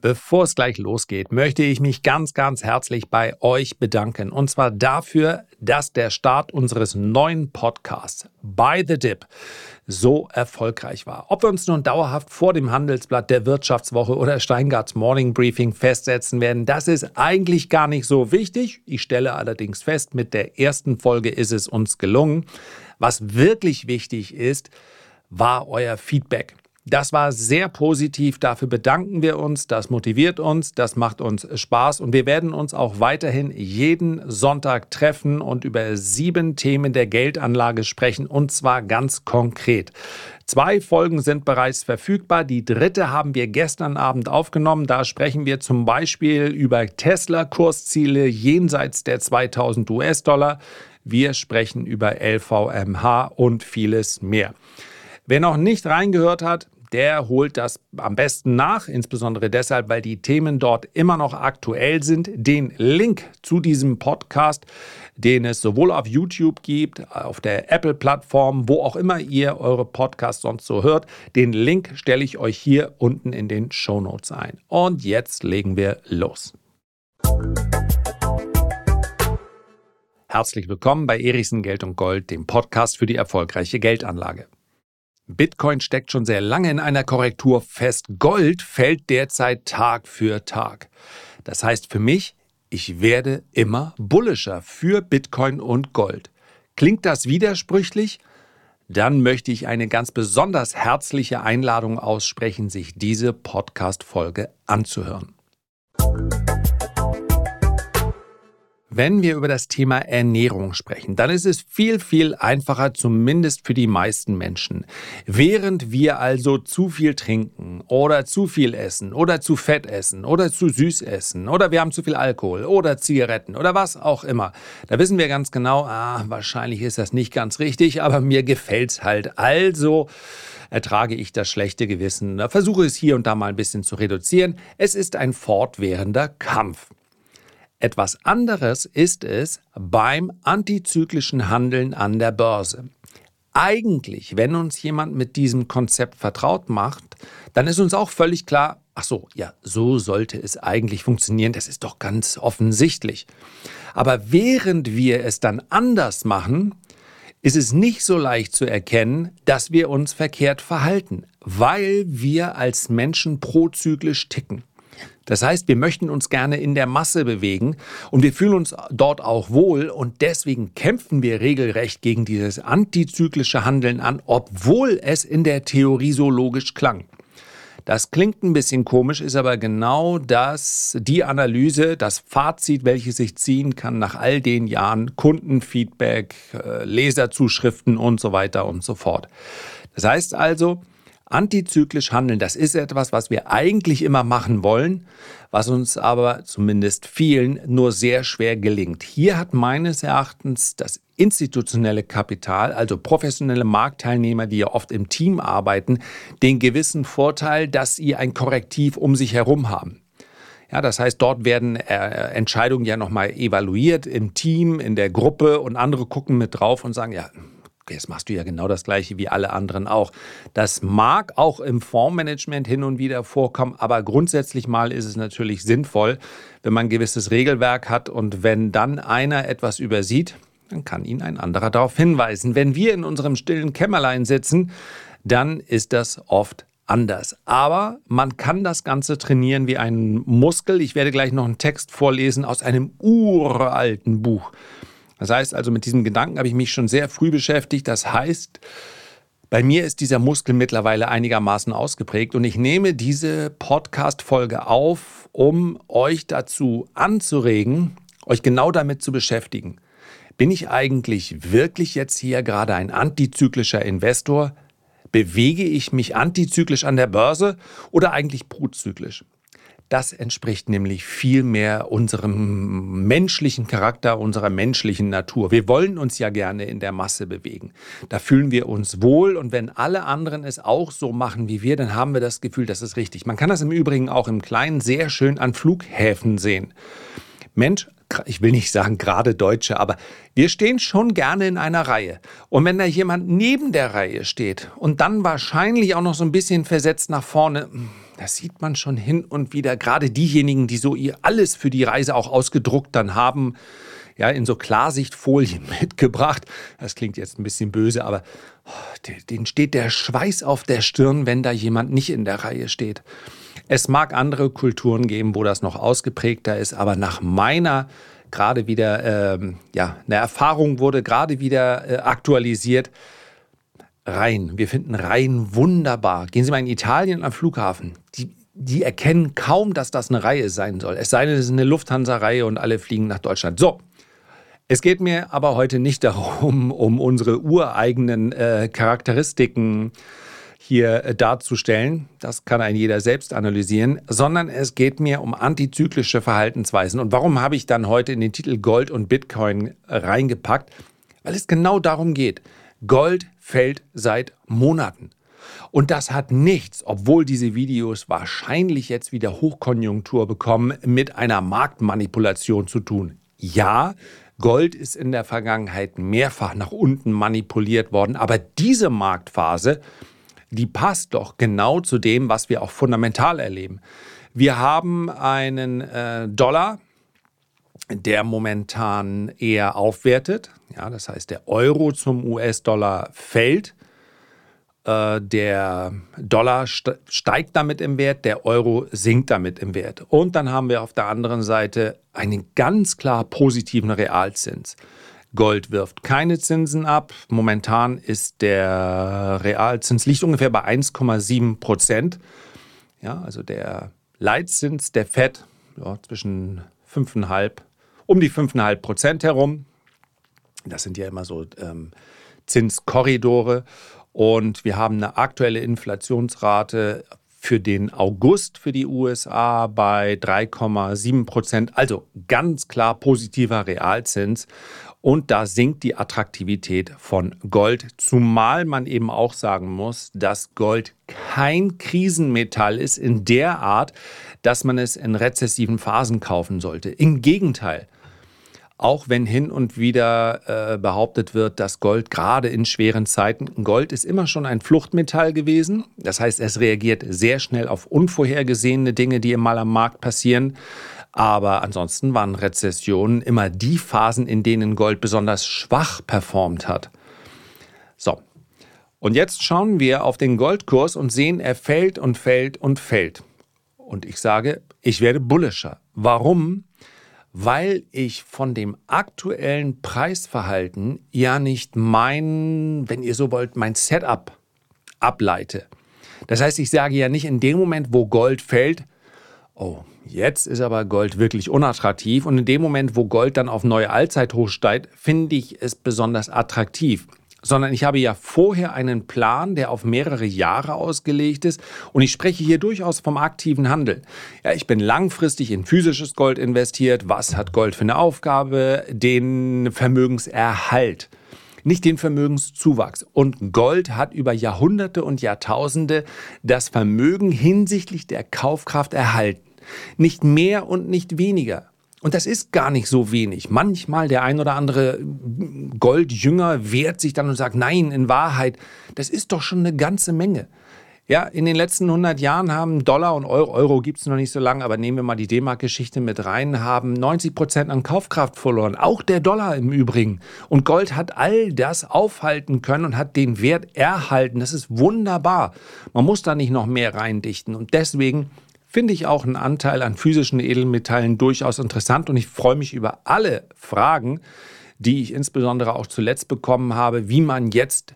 Bevor es gleich losgeht, möchte ich mich ganz, ganz herzlich bei euch bedanken. Und zwar dafür, dass der Start unseres neuen Podcasts By the Dip so erfolgreich war. Ob wir uns nun dauerhaft vor dem Handelsblatt der Wirtschaftswoche oder Steingarts Morning Briefing festsetzen werden, das ist eigentlich gar nicht so wichtig. Ich stelle allerdings fest, mit der ersten Folge ist es uns gelungen. Was wirklich wichtig ist, war euer Feedback. Das war sehr positiv. Dafür bedanken wir uns. Das motiviert uns. Das macht uns Spaß. Und wir werden uns auch weiterhin jeden Sonntag treffen und über sieben Themen der Geldanlage sprechen. Und zwar ganz konkret. Zwei Folgen sind bereits verfügbar. Die dritte haben wir gestern Abend aufgenommen. Da sprechen wir zum Beispiel über Tesla-Kursziele jenseits der 2000 US-Dollar. Wir sprechen über LVMH und vieles mehr. Wer noch nicht reingehört hat, der holt das am besten nach, insbesondere deshalb, weil die Themen dort immer noch aktuell sind. Den Link zu diesem Podcast, den es sowohl auf YouTube gibt, auf der Apple-Plattform, wo auch immer ihr eure Podcasts sonst so hört, den Link stelle ich euch hier unten in den Show Notes ein. Und jetzt legen wir los. Herzlich willkommen bei Erichsen Geld und Gold, dem Podcast für die erfolgreiche Geldanlage. Bitcoin steckt schon sehr lange in einer Korrektur fest. Gold fällt derzeit Tag für Tag. Das heißt für mich, ich werde immer bullischer für Bitcoin und Gold. Klingt das widersprüchlich? Dann möchte ich eine ganz besonders herzliche Einladung aussprechen, sich diese Podcast-Folge anzuhören. Wenn wir über das Thema Ernährung sprechen, dann ist es viel, viel einfacher, zumindest für die meisten Menschen. Während wir also zu viel trinken oder zu viel essen oder zu fett essen oder zu süß essen oder wir haben zu viel Alkohol oder Zigaretten oder was auch immer, da wissen wir ganz genau, ah, wahrscheinlich ist das nicht ganz richtig, aber mir gefällt's halt. Also ertrage ich das schlechte Gewissen, versuche es hier und da mal ein bisschen zu reduzieren. Es ist ein fortwährender Kampf. Etwas anderes ist es beim antizyklischen Handeln an der Börse. Eigentlich, wenn uns jemand mit diesem Konzept vertraut macht, dann ist uns auch völlig klar, ach so, ja, so sollte es eigentlich funktionieren, das ist doch ganz offensichtlich. Aber während wir es dann anders machen, ist es nicht so leicht zu erkennen, dass wir uns verkehrt verhalten, weil wir als Menschen prozyklisch ticken. Das heißt, wir möchten uns gerne in der Masse bewegen und wir fühlen uns dort auch wohl und deswegen kämpfen wir regelrecht gegen dieses antizyklische Handeln an, obwohl es in der Theorie so logisch klang. Das klingt ein bisschen komisch, ist aber genau das, die Analyse, das Fazit, welches ich ziehen kann nach all den Jahren Kundenfeedback, äh, Leserzuschriften und so weiter und so fort. Das heißt also, Antizyklisch handeln, das ist etwas, was wir eigentlich immer machen wollen, was uns aber zumindest vielen nur sehr schwer gelingt. Hier hat meines Erachtens das institutionelle Kapital, also professionelle Marktteilnehmer, die ja oft im Team arbeiten, den gewissen Vorteil, dass sie ein Korrektiv um sich herum haben. Ja, das heißt, dort werden äh, Entscheidungen ja nochmal evaluiert im Team, in der Gruppe und andere gucken mit drauf und sagen, ja, jetzt machst du ja genau das Gleiche wie alle anderen auch. Das mag auch im Fondsmanagement hin und wieder vorkommen, aber grundsätzlich mal ist es natürlich sinnvoll, wenn man ein gewisses Regelwerk hat und wenn dann einer etwas übersieht, dann kann ihn ein anderer darauf hinweisen. Wenn wir in unserem stillen Kämmerlein sitzen, dann ist das oft anders. Aber man kann das Ganze trainieren wie einen Muskel. Ich werde gleich noch einen Text vorlesen aus einem uralten Buch. Das heißt also, mit diesem Gedanken habe ich mich schon sehr früh beschäftigt. Das heißt, bei mir ist dieser Muskel mittlerweile einigermaßen ausgeprägt und ich nehme diese Podcast-Folge auf, um euch dazu anzuregen, euch genau damit zu beschäftigen. Bin ich eigentlich wirklich jetzt hier gerade ein antizyklischer Investor? Bewege ich mich antizyklisch an der Börse oder eigentlich prozyklisch? Das entspricht nämlich viel mehr unserem menschlichen Charakter, unserer menschlichen Natur. Wir wollen uns ja gerne in der Masse bewegen. Da fühlen wir uns wohl und wenn alle anderen es auch so machen wie wir, dann haben wir das Gefühl, das ist richtig. Man kann das im Übrigen auch im Kleinen sehr schön an Flughäfen sehen. Mensch, ich will nicht sagen gerade Deutsche, aber wir stehen schon gerne in einer Reihe. Und wenn da jemand neben der Reihe steht und dann wahrscheinlich auch noch so ein bisschen versetzt nach vorne, das sieht man schon hin und wieder. Gerade diejenigen, die so ihr alles für die Reise auch ausgedruckt dann haben, ja, in so Klarsichtfolien mitgebracht. Das klingt jetzt ein bisschen böse, aber oh, denen steht der Schweiß auf der Stirn, wenn da jemand nicht in der Reihe steht. Es mag andere Kulturen geben, wo das noch ausgeprägter ist, aber nach meiner gerade wieder, ähm, ja, eine Erfahrung wurde gerade wieder äh, aktualisiert. Reihen. Wir finden Reihen wunderbar. Gehen Sie mal in Italien am Flughafen. Die, die erkennen kaum, dass das eine Reihe sein soll. Es sei denn, es ist eine Lufthansa-Reihe und alle fliegen nach Deutschland. So. Es geht mir aber heute nicht darum, um unsere ureigenen äh, Charakteristiken hier äh, darzustellen. Das kann ein jeder selbst analysieren, sondern es geht mir um antizyklische Verhaltensweisen. Und warum habe ich dann heute in den Titel Gold und Bitcoin reingepackt? Weil es genau darum geht. Gold fällt seit Monaten. Und das hat nichts, obwohl diese Videos wahrscheinlich jetzt wieder Hochkonjunktur bekommen, mit einer Marktmanipulation zu tun. Ja, Gold ist in der Vergangenheit mehrfach nach unten manipuliert worden, aber diese Marktphase, die passt doch genau zu dem, was wir auch fundamental erleben. Wir haben einen äh, Dollar, der momentan eher aufwertet. Ja, das heißt, der Euro zum US-Dollar fällt. Äh, der Dollar steigt damit im Wert, der Euro sinkt damit im Wert. Und dann haben wir auf der anderen Seite einen ganz klar positiven Realzins. Gold wirft keine Zinsen ab. Momentan ist der Realzins liegt ungefähr bei 1,7 Prozent. Ja, also der Leitzins der Fed ja, zwischen 5,5 um die 5,5 Prozent herum. Das sind ja immer so ähm, Zinskorridore. Und wir haben eine aktuelle Inflationsrate für den August für die USA bei 3,7 Prozent. Also ganz klar positiver Realzins. Und da sinkt die Attraktivität von Gold, zumal man eben auch sagen muss, dass Gold kein Krisenmetall ist in der Art, dass man es in rezessiven Phasen kaufen sollte. Im Gegenteil. Auch wenn hin und wieder äh, behauptet wird, dass Gold gerade in schweren Zeiten, Gold ist immer schon ein Fluchtmetall gewesen. Das heißt, es reagiert sehr schnell auf unvorhergesehene Dinge, die mal am Markt passieren. Aber ansonsten waren Rezessionen immer die Phasen, in denen Gold besonders schwach performt hat. So. Und jetzt schauen wir auf den Goldkurs und sehen, er fällt und fällt und fällt. Und ich sage, ich werde bullischer. Warum? Weil ich von dem aktuellen Preisverhalten ja nicht mein, wenn ihr so wollt, mein Setup ableite. Das heißt, ich sage ja nicht in dem Moment, wo Gold fällt, oh, jetzt ist aber Gold wirklich unattraktiv. Und in dem Moment, wo Gold dann auf neue Allzeithoch steigt, finde ich es besonders attraktiv sondern ich habe ja vorher einen Plan, der auf mehrere Jahre ausgelegt ist. Und ich spreche hier durchaus vom aktiven Handel. Ja, ich bin langfristig in physisches Gold investiert. Was hat Gold für eine Aufgabe? Den Vermögenserhalt nicht den Vermögenszuwachs. Und Gold hat über Jahrhunderte und Jahrtausende das Vermögen hinsichtlich der Kaufkraft erhalten. Nicht mehr und nicht weniger. Und das ist gar nicht so wenig. Manchmal der ein oder andere Goldjünger wehrt sich dann und sagt, nein, in Wahrheit, das ist doch schon eine ganze Menge. Ja, in den letzten 100 Jahren haben Dollar und Euro, Euro gibt es noch nicht so lange, aber nehmen wir mal die D-Mark-Geschichte mit rein, haben 90 Prozent an Kaufkraft verloren. Auch der Dollar im Übrigen. Und Gold hat all das aufhalten können und hat den Wert erhalten. Das ist wunderbar. Man muss da nicht noch mehr reindichten. Und deswegen finde ich auch einen Anteil an physischen Edelmetallen durchaus interessant und ich freue mich über alle Fragen, die ich insbesondere auch zuletzt bekommen habe, wie man jetzt,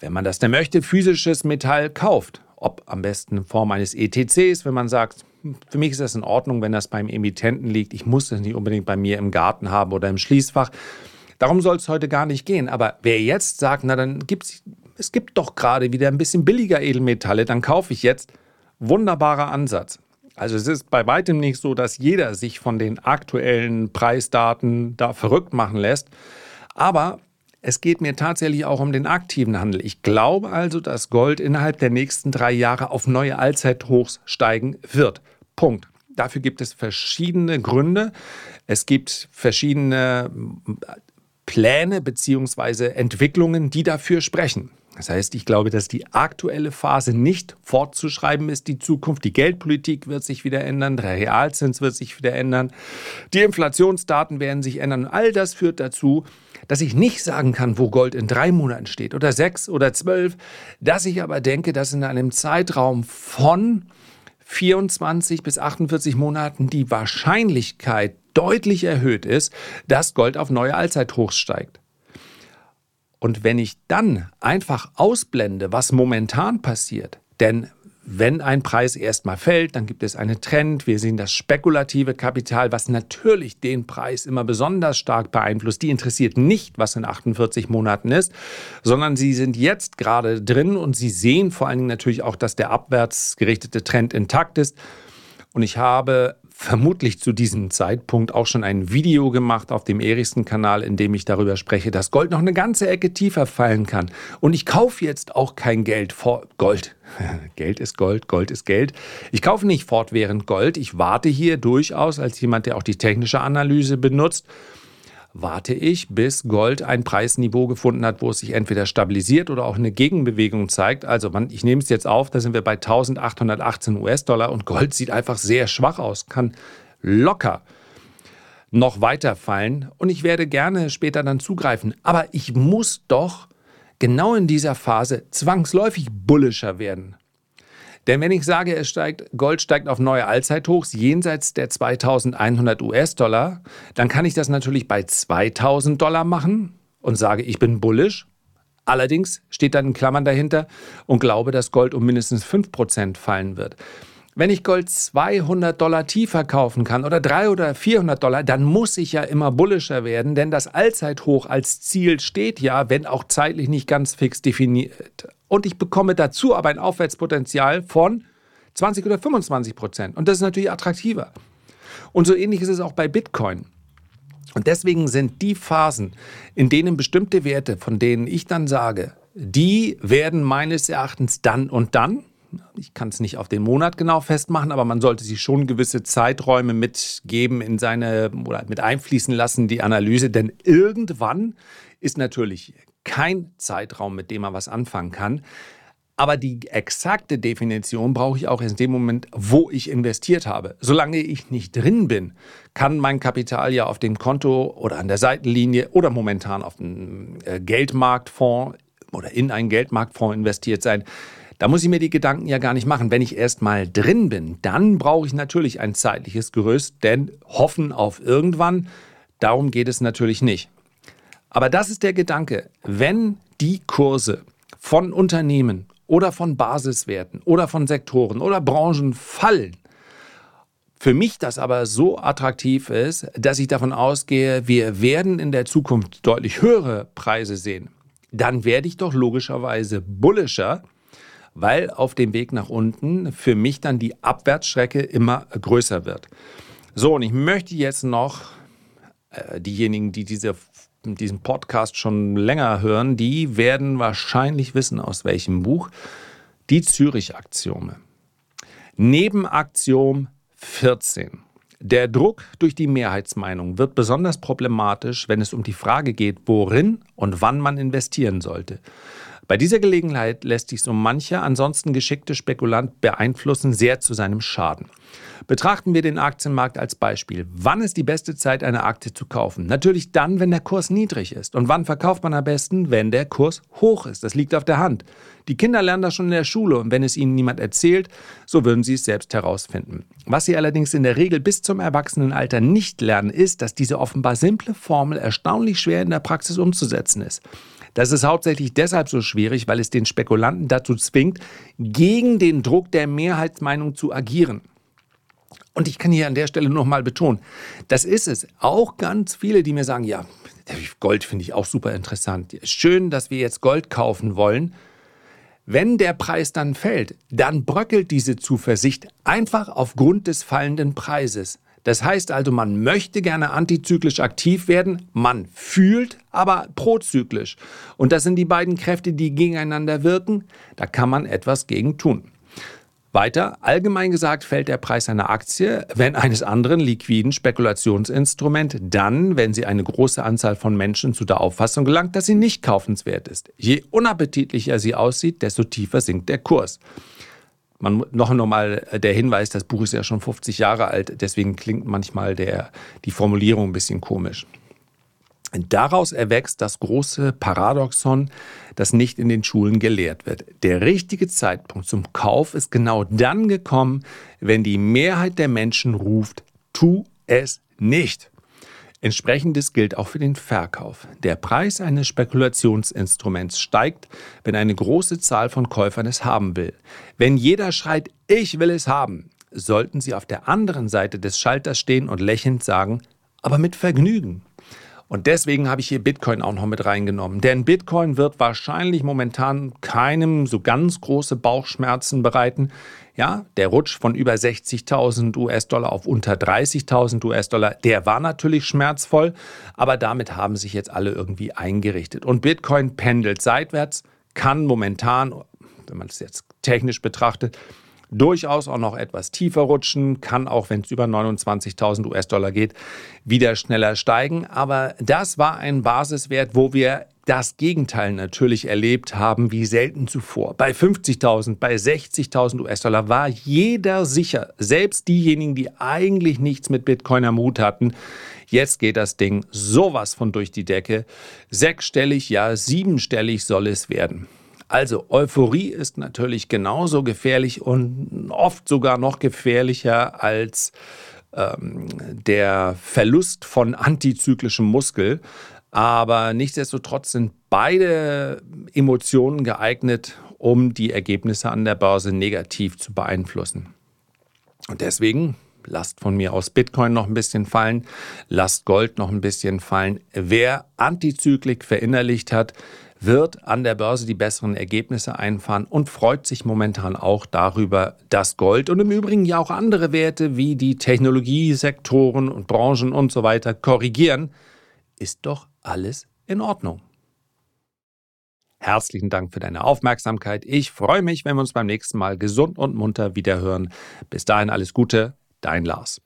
wenn man das denn möchte, physisches Metall kauft. Ob am besten in Form eines ETCs, wenn man sagt, hm, für mich ist das in Ordnung, wenn das beim Emittenten liegt. Ich muss das nicht unbedingt bei mir im Garten haben oder im Schließfach. Darum soll es heute gar nicht gehen. Aber wer jetzt sagt, na dann gibt's, es gibt doch gerade wieder ein bisschen billiger Edelmetalle, dann kaufe ich jetzt. Wunderbarer Ansatz. Also es ist bei weitem nicht so, dass jeder sich von den aktuellen Preisdaten da verrückt machen lässt. Aber es geht mir tatsächlich auch um den aktiven Handel. Ich glaube also, dass Gold innerhalb der nächsten drei Jahre auf neue Allzeithochs steigen wird. Punkt. Dafür gibt es verschiedene Gründe. Es gibt verschiedene Pläne bzw. Entwicklungen, die dafür sprechen. Das heißt, ich glaube, dass die aktuelle Phase nicht fortzuschreiben ist. Die Zukunft, die Geldpolitik wird sich wieder ändern, der Realzins wird sich wieder ändern, die Inflationsdaten werden sich ändern. All das führt dazu, dass ich nicht sagen kann, wo Gold in drei Monaten steht oder sechs oder zwölf, dass ich aber denke, dass in einem Zeitraum von 24 bis 48 Monaten die Wahrscheinlichkeit deutlich erhöht ist, dass Gold auf neue Allzeithochs steigt. Und wenn ich dann einfach ausblende, was momentan passiert, denn wenn ein Preis erstmal fällt, dann gibt es einen Trend. Wir sehen das spekulative Kapital, was natürlich den Preis immer besonders stark beeinflusst. Die interessiert nicht, was in 48 Monaten ist, sondern sie sind jetzt gerade drin und sie sehen vor allen Dingen natürlich auch, dass der abwärts gerichtete Trend intakt ist. Und ich habe vermutlich zu diesem Zeitpunkt auch schon ein Video gemacht auf dem Erichsen-Kanal, in dem ich darüber spreche, dass Gold noch eine ganze Ecke tiefer fallen kann. Und ich kaufe jetzt auch kein Geld vor Gold. Geld ist Gold, Gold ist Geld. Ich kaufe nicht fortwährend Gold. Ich warte hier durchaus als jemand, der auch die technische Analyse benutzt warte ich, bis Gold ein Preisniveau gefunden hat, wo es sich entweder stabilisiert oder auch eine Gegenbewegung zeigt. Also man, ich nehme es jetzt auf, da sind wir bei 1818 US-Dollar und Gold sieht einfach sehr schwach aus, kann locker noch weiter fallen und ich werde gerne später dann zugreifen. Aber ich muss doch genau in dieser Phase zwangsläufig bullischer werden. Denn wenn ich sage, es steigt, Gold steigt auf neue Allzeithochs jenseits der 2100 US-Dollar, dann kann ich das natürlich bei 2000 Dollar machen und sage, ich bin bullish. Allerdings steht dann in Klammern dahinter und glaube, dass Gold um mindestens 5% fallen wird. Wenn ich Gold 200 Dollar tiefer kaufen kann oder 300 oder 400 Dollar, dann muss ich ja immer bullischer werden, denn das Allzeithoch als Ziel steht ja, wenn auch zeitlich nicht ganz fix definiert und ich bekomme dazu aber ein Aufwärtspotenzial von 20 oder 25 Prozent. Und das ist natürlich attraktiver. Und so ähnlich ist es auch bei Bitcoin. Und deswegen sind die Phasen, in denen bestimmte Werte, von denen ich dann sage, die werden meines Erachtens dann und dann, ich kann es nicht auf den Monat genau festmachen, aber man sollte sich schon gewisse Zeiträume mitgeben in seine oder mit einfließen lassen, die Analyse, denn irgendwann ist natürlich kein Zeitraum, mit dem man was anfangen kann. Aber die exakte Definition brauche ich auch in dem Moment, wo ich investiert habe. Solange ich nicht drin bin, kann mein Kapital ja auf dem Konto oder an der Seitenlinie oder momentan auf dem äh, Geldmarktfonds oder in einen Geldmarktfonds investiert sein. Da muss ich mir die Gedanken ja gar nicht machen. Wenn ich erst mal drin bin, dann brauche ich natürlich ein zeitliches Gerüst, denn hoffen auf irgendwann, darum geht es natürlich nicht. Aber das ist der Gedanke. Wenn die Kurse von Unternehmen oder von Basiswerten oder von Sektoren oder Branchen fallen, für mich das aber so attraktiv ist, dass ich davon ausgehe, wir werden in der Zukunft deutlich höhere Preise sehen, dann werde ich doch logischerweise bullischer, weil auf dem Weg nach unten für mich dann die Abwärtsstrecke immer größer wird. So, und ich möchte jetzt noch äh, diejenigen, die diese diesen Podcast schon länger hören, die werden wahrscheinlich wissen, aus welchem Buch. Die Zürich-Axiome. Nebenaxiom 14. Der Druck durch die Mehrheitsmeinung wird besonders problematisch, wenn es um die Frage geht, worin und wann man investieren sollte. Bei dieser Gelegenheit lässt sich so mancher ansonsten geschickte Spekulant beeinflussen, sehr zu seinem Schaden. Betrachten wir den Aktienmarkt als Beispiel. Wann ist die beste Zeit, eine Aktie zu kaufen? Natürlich dann, wenn der Kurs niedrig ist. Und wann verkauft man am besten? Wenn der Kurs hoch ist. Das liegt auf der Hand. Die Kinder lernen das schon in der Schule und wenn es ihnen niemand erzählt, so würden sie es selbst herausfinden. Was sie allerdings in der Regel bis zum Erwachsenenalter nicht lernen, ist, dass diese offenbar simple Formel erstaunlich schwer in der Praxis umzusetzen ist. Das ist hauptsächlich deshalb so schwierig, weil es den Spekulanten dazu zwingt, gegen den Druck der Mehrheitsmeinung zu agieren. Und ich kann hier an der Stelle nochmal betonen, das ist es. Auch ganz viele, die mir sagen, ja, Gold finde ich auch super interessant. Schön, dass wir jetzt Gold kaufen wollen. Wenn der Preis dann fällt, dann bröckelt diese Zuversicht einfach aufgrund des fallenden Preises. Das heißt also, man möchte gerne antizyklisch aktiv werden, man fühlt aber prozyklisch. Und das sind die beiden Kräfte, die gegeneinander wirken. Da kann man etwas gegen tun. Weiter, allgemein gesagt fällt der Preis einer Aktie, wenn eines anderen liquiden Spekulationsinstrument, dann, wenn sie eine große Anzahl von Menschen zu der Auffassung gelangt, dass sie nicht kaufenswert ist. Je unappetitlicher sie aussieht, desto tiefer sinkt der Kurs. Man, noch einmal der Hinweis, das Buch ist ja schon 50 Jahre alt, deswegen klingt manchmal der, die Formulierung ein bisschen komisch. Daraus erwächst das große Paradoxon, das nicht in den Schulen gelehrt wird. Der richtige Zeitpunkt zum Kauf ist genau dann gekommen, wenn die Mehrheit der Menschen ruft, tu es nicht. Entsprechendes gilt auch für den Verkauf. Der Preis eines Spekulationsinstruments steigt, wenn eine große Zahl von Käufern es haben will. Wenn jeder schreit, ich will es haben, sollten Sie auf der anderen Seite des Schalters stehen und lächelnd sagen, aber mit Vergnügen. Und deswegen habe ich hier Bitcoin auch noch mit reingenommen. Denn Bitcoin wird wahrscheinlich momentan keinem so ganz große Bauchschmerzen bereiten. Ja, der Rutsch von über 60.000 US-Dollar auf unter 30.000 US-Dollar, der war natürlich schmerzvoll, aber damit haben sich jetzt alle irgendwie eingerichtet. Und Bitcoin pendelt seitwärts, kann momentan, wenn man es jetzt technisch betrachtet, durchaus auch noch etwas tiefer rutschen, kann auch, wenn es über 29.000 US-Dollar geht, wieder schneller steigen. Aber das war ein Basiswert, wo wir das Gegenteil natürlich erlebt haben, wie selten zuvor. Bei 50.000, bei 60.000 US-Dollar war jeder sicher, selbst diejenigen, die eigentlich nichts mit Bitcoin am Hut hatten. Jetzt geht das Ding sowas von durch die Decke. Sechsstellig, ja siebenstellig soll es werden. Also Euphorie ist natürlich genauso gefährlich und oft sogar noch gefährlicher als ähm, der Verlust von antizyklischem Muskel. Aber nichtsdestotrotz sind beide Emotionen geeignet, um die Ergebnisse an der Börse negativ zu beeinflussen. Und deswegen lasst von mir aus Bitcoin noch ein bisschen fallen, lasst Gold noch ein bisschen fallen. Wer Antizyklik verinnerlicht hat, wird an der Börse die besseren Ergebnisse einfahren und freut sich momentan auch darüber, dass Gold und im Übrigen ja auch andere Werte wie die Technologiesektoren und Branchen und so weiter korrigieren. Ist doch alles in Ordnung. Herzlichen Dank für deine Aufmerksamkeit. Ich freue mich, wenn wir uns beim nächsten Mal gesund und munter wiederhören. Bis dahin alles Gute, dein Lars.